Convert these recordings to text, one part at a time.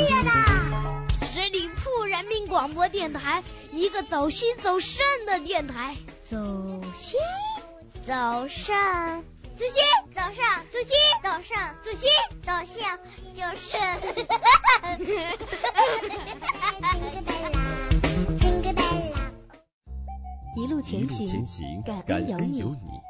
业的。十里铺人民广播电台，一个走心走肾的电台。走心，走肾，走心，走上，走心，走上，走心，走向，就是。一路前行，感恩有你。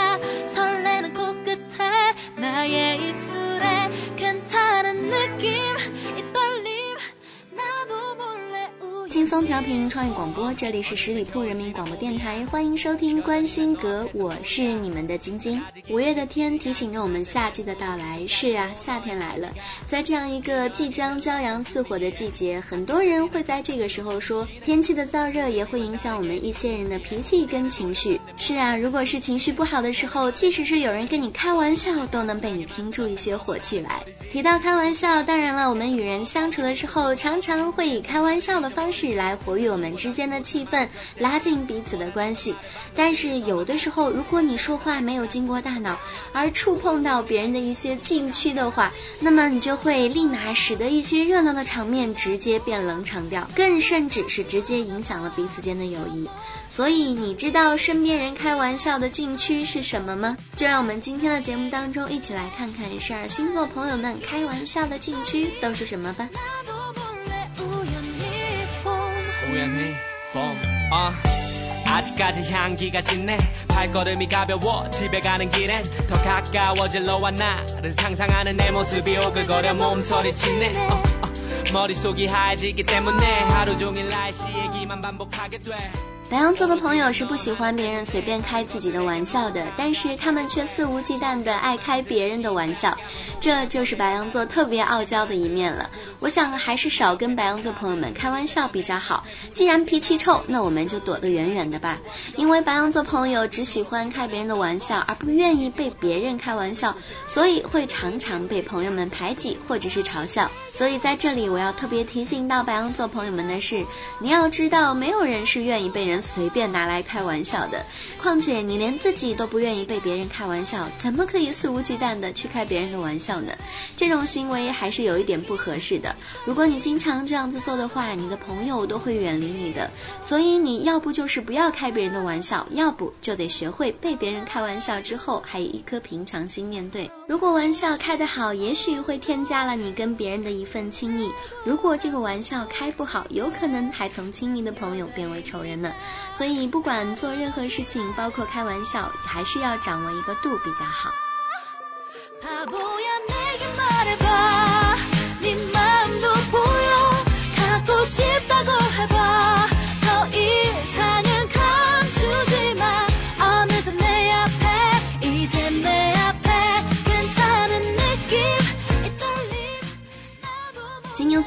松调频创意广播，这里是十里铺人民广播电台，欢迎收听关心阁，我是你们的晶晶。五月的天提醒着我们夏季的到来，是啊，夏天来了。在这样一个即将骄阳似火的季节，很多人会在这个时候说，天气的燥热也会影响我们一些人的脾气跟情绪。是啊，如果是情绪不好的时候，即使是有人跟你开玩笑，都能被你听出一些火气来。提到开玩笑，当然了，我们与人相处的时候，常常会以开玩笑的方式来。来活跃我们之间的气氛，拉近彼此的关系。但是有的时候，如果你说话没有经过大脑，而触碰到别人的一些禁区的话，那么你就会立马使得一些热闹的场面直接变冷场掉，更甚至是直接影响了彼此间的友谊。所以你知道身边人开玩笑的禁区是什么吗？就让我们今天的节目当中一起来看看十二星座朋友们开玩笑的禁区都是什么吧。 우연히 봄 어. 아직까지 향기가 짙네 발걸음이 가벼워 집에 가는 길엔 더 가까워질 너와 나를 상상하는 내 모습이 오글거려 몸서리 치네 어, 어. 머릿속이 하얘지기 때문에 하루 종일 날씨 얘기만 반복하게 돼 白羊座的朋友是不喜欢别人随便开自己的玩笑的，但是他们却肆无忌惮的爱开别人的玩笑，这就是白羊座特别傲娇的一面了。我想还是少跟白羊座朋友们开玩笑比较好。既然脾气臭，那我们就躲得远远的吧。因为白羊座朋友只喜欢开别人的玩笑，而不愿意被别人开玩笑，所以会常常被朋友们排挤或者是嘲笑。所以在这里，我要特别提醒到白羊座朋友们的是，你要知道，没有人是愿意被人随便拿来开玩笑的。况且你连自己都不愿意被别人开玩笑，怎么可以肆无忌惮的去开别人的玩笑呢？这种行为还是有一点不合适的。如果你经常这样子做的话，你的朋友都会远离你的。所以你要不就是不要开别人的玩笑，要不就得学会被别人开玩笑之后，还有一颗平常心面对。如果玩笑开得好，也许会添加了你跟别人的一。份亲密，如果这个玩笑开不好，有可能还从亲密的朋友变为仇人呢。所以不管做任何事情，包括开玩笑，还是要掌握一个度比较好。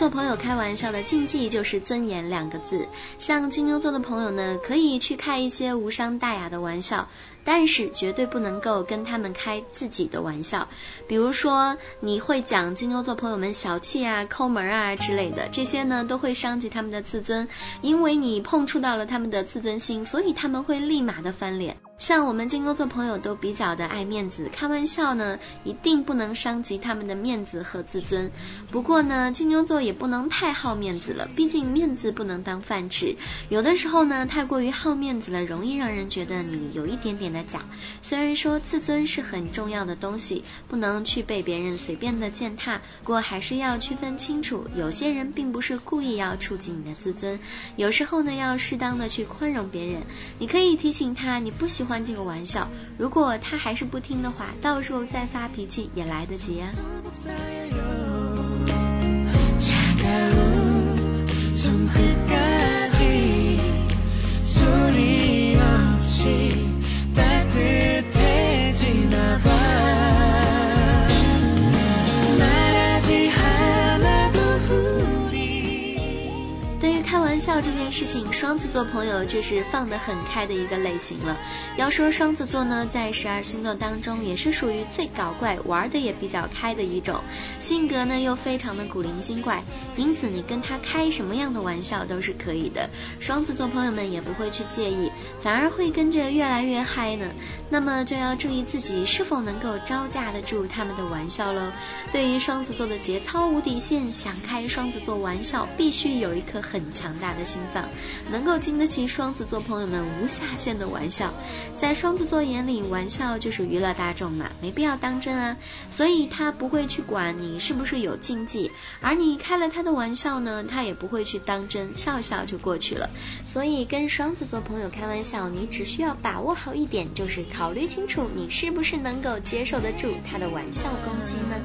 做朋友开玩笑的禁忌就是尊严两个字。像金牛座的朋友呢，可以去开一些无伤大雅的玩笑，但是绝对不能够跟他们开自己的玩笑。比如说，你会讲金牛座朋友们小气啊、抠门啊之类的，这些呢都会伤及他们的自尊，因为你碰触到了他们的自尊心，所以他们会立马的翻脸。像我们金牛座朋友都比较的爱面子，开玩笑呢一定不能伤及他们的面子和自尊。不过呢，金牛座也不能太好面子了，毕竟面子不能当饭吃。有的时候呢，太过于好面子了，容易让人觉得你有一点点的假。虽然说自尊是很重要的东西，不能去被别人随便的践踏，不过还是要区分清楚，有些人并不是故意要触及你的自尊，有时候呢要适当的去宽容别人。你可以提醒他你不喜欢。这个玩笑，如果他还是不听的话，到时候再发脾气也来得及啊。座朋友就是放得很开的一个类型了。要说双子座呢，在十二星座当中也是属于最搞怪、玩的也比较开的一种，性格呢又非常的古灵精怪，因此你跟他开什么样的玩笑都是可以的，双子座朋友们也不会去介意，反而会跟着越来越嗨呢。那么就要注意自己是否能够招架得住他们的玩笑喽。对于双子座的节操无底线，想开双子座玩笑，必须有一颗很强大的心脏，能够经得起双子座朋友们无下限的玩笑。在双子座眼里，玩笑就是娱乐大众嘛，没必要当真啊。所以他不会去管你是不是有禁忌，而你开了他的玩笑呢，他也不会去当真，笑笑就过去了。所以跟双子座朋友开玩笑，你只需要把握好一点，就是。考虑清楚，你是不是能够接受得住他的玩笑攻击呢？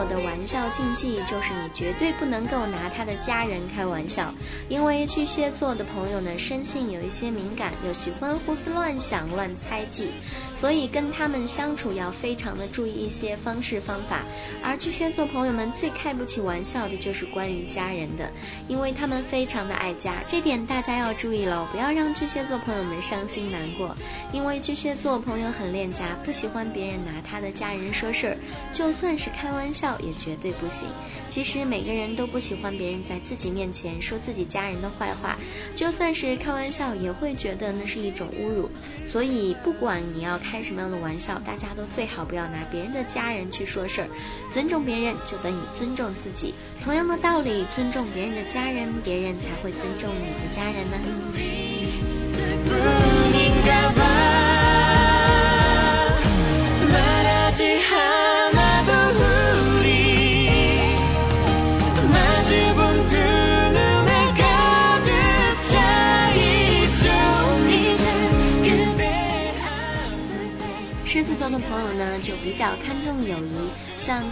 友的玩笑禁忌就是你绝对不能够拿他的家人开玩笑，因为巨蟹座的朋友呢，生性有一些敏感，又喜欢胡思乱想、乱猜忌，所以跟他们相处要非常的注意一些方式方法。而巨蟹座朋友们最开不起玩笑的就是关于家人的，因为他们非常的爱家，这点大家要注意喽，不要让巨蟹座朋友们伤心难过，因为巨蟹座朋友很恋家，不喜欢别人拿他的家人说事儿，就算是。开玩笑也绝对不行。其实每个人都不喜欢别人在自己面前说自己家人的坏话，就算是开玩笑，也会觉得那是一种侮辱。所以不管你要开什么样的玩笑，大家都最好不要拿别人的家人去说事儿。尊重别人就等于尊重自己。同样的道理，尊重别人的家人，别人才会尊重你的家人呢。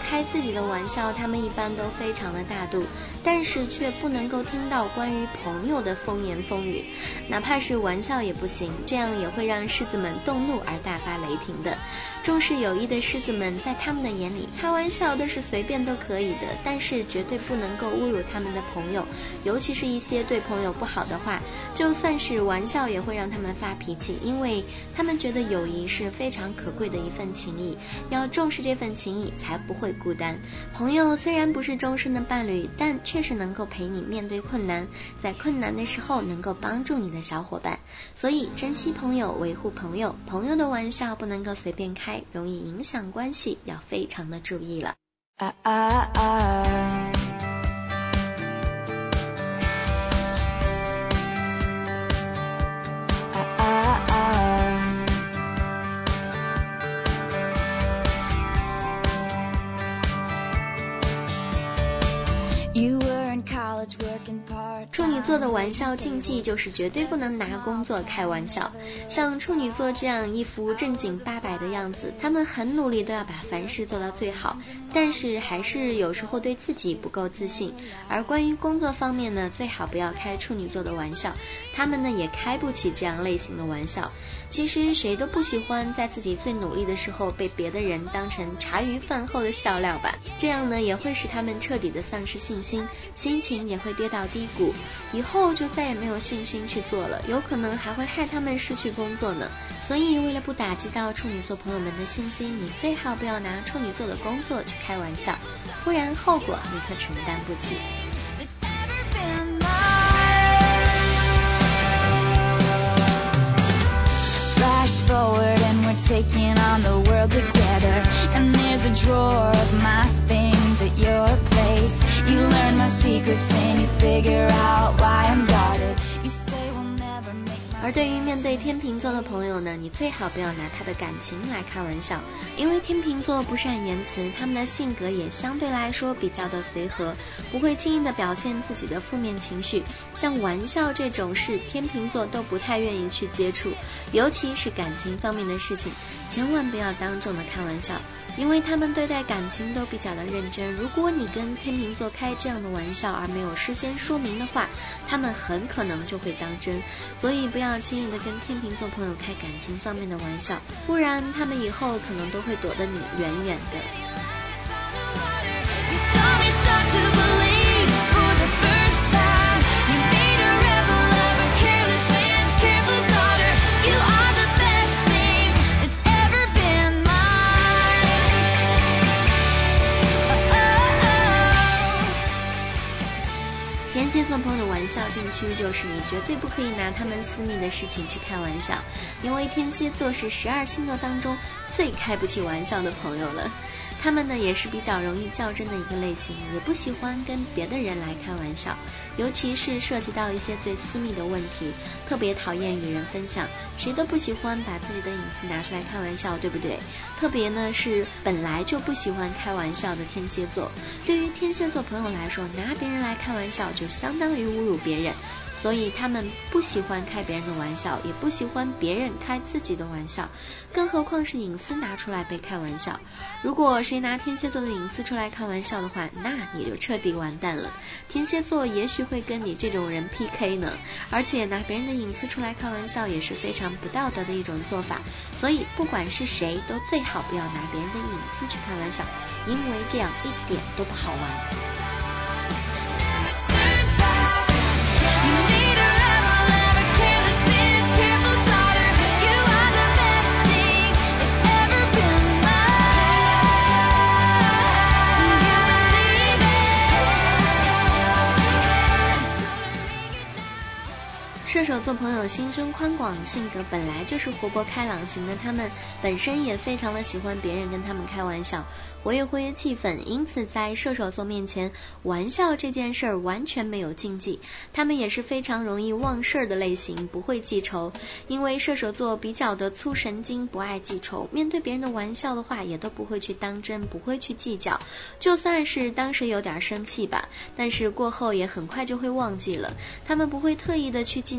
开自己的玩笑，他们一般都非常的大度，但是却不能够听到关于朋友的风言风语，哪怕是玩笑也不行，这样也会让狮子们动怒而大发雷霆的。重视友谊的狮子们，在他们的眼里，开玩笑都是随便都可以的，但是绝对不能够侮辱他们的朋友，尤其是一些对朋友不好的话，就算是玩笑也会让他们发脾气，因为他们觉得友谊是非常可。贵的一份情谊，要重视这份情谊，才不会孤单。朋友虽然不是终身的伴侣，但却是能够陪你面对困难，在困难的时候能够帮助你的小伙伴。所以珍惜朋友，维护朋友，朋友的玩笑不能够随便开，容易影响关系，要非常的注意了。处女座的玩笑禁忌就是绝对不能拿工作开玩笑。像处女座这样一副正经八百的样子，他们很努力都要把凡事做到最好，但是还是有时候对自己不够自信。而关于工作方面呢，最好不要开处女座的玩笑，他们呢也开不起这样类型的玩笑。其实谁都不喜欢在自己最努力的时候被别的人当成茶余饭后的笑料吧，这样呢也会使他们彻底的丧失信心，心情也会跌到低谷。以后就再也没有信心去做了，有可能还会害他们失去工作呢。所以为了不打击到处女座朋友们的信心，你最好不要拿处女座的工作去开玩笑，不然后果你可承担不起。forward and we're taking figure out why. 而对于面对天秤座的朋友呢，你最好不要拿他的感情来开玩笑，因为天秤座不善言辞，他们的性格也相对来说比较的随和，不会轻易的表现自己的负面情绪。像玩笑这种事，天秤座都不太愿意去接触，尤其是感情方面的事情，千万不要当众的开玩笑，因为他们对待感情都比较的认真。如果你跟天秤座开这样的玩笑而没有事先说明的话，他们很可能就会当真，所以不要。轻易的跟天秤座朋友开感情方面的玩笑，不然他们以后可能都会躲得你远远的。就是你绝对不可以拿他们私密的事情去开玩笑，因为天蝎座是十二星座当中最开不起玩笑的朋友了。他们呢也是比较容易较真的一个类型，也不喜欢跟别的人来开玩笑，尤其是涉及到一些最私密的问题，特别讨厌与人分享。谁都不喜欢把自己的隐私拿出来开玩笑，对不对？特别呢是本来就不喜欢开玩笑的天蝎座，对于天蝎座朋友来说，拿别人来开玩笑就相当于侮辱别人。所以他们不喜欢开别人的玩笑，也不喜欢别人开自己的玩笑，更何况是隐私拿出来被开玩笑。如果谁拿天蝎座的隐私出来开玩笑的话，那你就彻底完蛋了。天蝎座也许会跟你这种人 PK 呢。而且拿别人的隐私出来开玩笑也是非常不道德的一种做法。所以不管是谁，都最好不要拿别人的隐私去开玩笑，因为这样一点都不好玩。射手座朋友心胸宽广，性格本来就是活泼开朗型的，他们本身也非常的喜欢别人跟他们开玩笑，活跃活跃气氛，因此在射手座面前，玩笑这件事儿完全没有禁忌。他们也是非常容易忘事儿的类型，不会记仇，因为射手座比较的粗神经，不爱记仇，面对别人的玩笑的话，也都不会去当真，不会去计较，就算是当时有点生气吧，但是过后也很快就会忘记了。他们不会特意的去记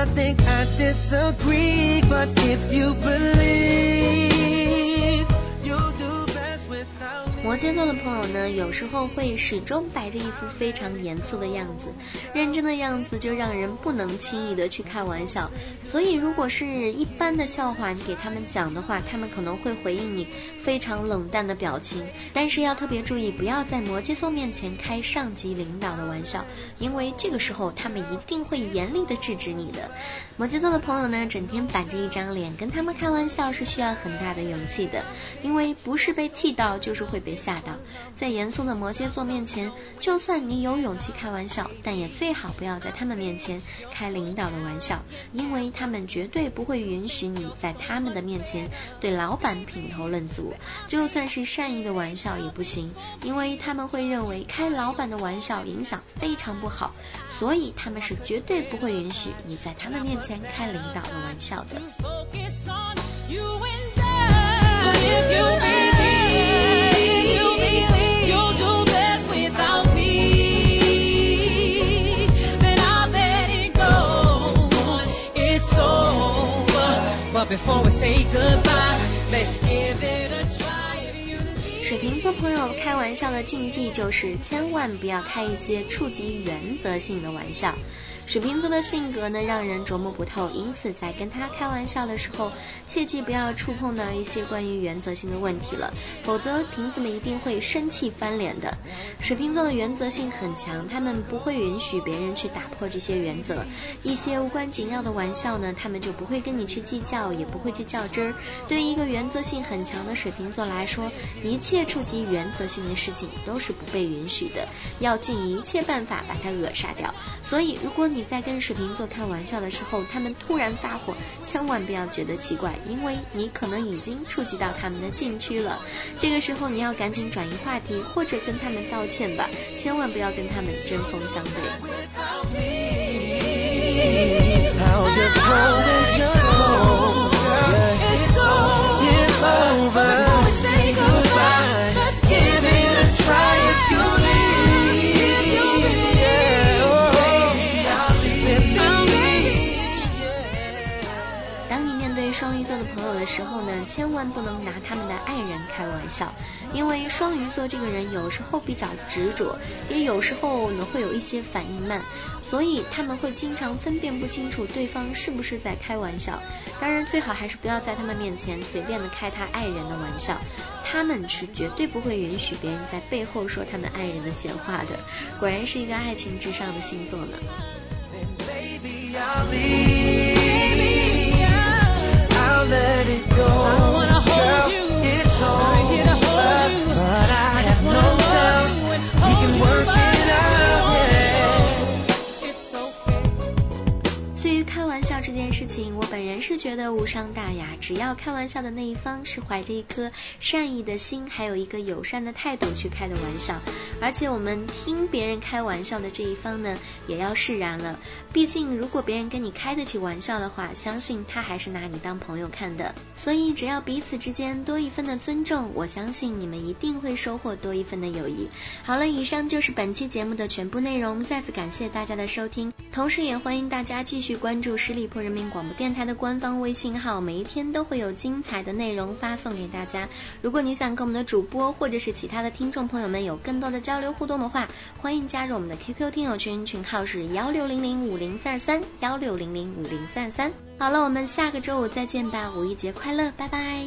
I think I disagree, but if you believe 摩羯座的朋友呢，有时候会始终摆着一副非常严肃的样子，认真的样子就让人不能轻易的去开玩笑。所以，如果是一般的笑话，你给他们讲的话，他们可能会回应你非常冷淡的表情。但是要特别注意，不要在摩羯座面前开上级领导的玩笑，因为这个时候他们一定会严厉的制止你的。摩羯座的朋友呢，整天板着一张脸，跟他们开玩笑是需要很大的勇气的，因为不是被气到，就是会被吓到。在严肃的摩羯座面前，就算你有勇气开玩笑，但也最好不要在他们面前开领导的玩笑，因为。他们绝对不会允许你在他们的面前对老板品头论足，就算是善意的玩笑也不行，因为他们会认为开老板的玩笑影响非常不好，所以他们是绝对不会允许你在他们面前开领导的玩笑的。水瓶座朋友开玩笑的禁忌就是千万不要开一些触及原则性的玩笑。水瓶座的性格呢，让人琢磨不透，因此在跟他开玩笑的时候，切记不要触碰到一些关于原则性的问题了，否则瓶子们一定会生气翻脸的。水瓶座的原则性很强，他们不会允许别人去打破这些原则，一些无关紧要的玩笑呢，他们就不会跟你去计较，也不会去较真儿。对于一个原则性很强的水瓶座来说，一切触及原则性的事情都是不被允许的，要尽一切办法把它扼杀掉。所以，如果你在跟水瓶座开玩笑的时候，他们突然发火，千万不要觉得奇怪，因为你可能已经触及到他们的禁区了。这个时候，你要赶紧转移话题，或者跟他们道歉吧，千万不要跟他们针锋相对。万不能拿他们的爱人开玩笑，因为双鱼座这个人有时候比较执着，也有时候呢会有一些反应慢，所以他们会经常分辨不清楚对方是不是在开玩笑。当然，最好还是不要在他们面前随便的开他爱人的玩笑，他们是绝对不会允许别人在背后说他们爱人的闲话的。果然是一个爱情至上的星座呢。无伤大雅，只要开玩笑的那一方是怀着一颗善意的心，还有一个友善的态度去开的玩笑，而且我们听别人开玩笑的这一方呢，也要释然了。毕竟，如果别人跟你开得起玩笑的话，相信他还是拿你当朋友看的。所以，只要彼此之间多一分的尊重，我相信你们一定会收获多一份的友谊。好了，以上就是本期节目的全部内容。再次感谢大家的收听，同时也欢迎大家继续关注十里铺人民广播电台的官方微信号，每一天都会有精彩的内容发送给大家。如果你想跟我们的主播或者是其他的听众朋友们有更多的交流互动的话，欢迎加入我们的 QQ 听友群，群号是幺六零零五。零三二三幺六零零五零三二三，好了，我们下个周五再见吧，五一节快乐，拜拜。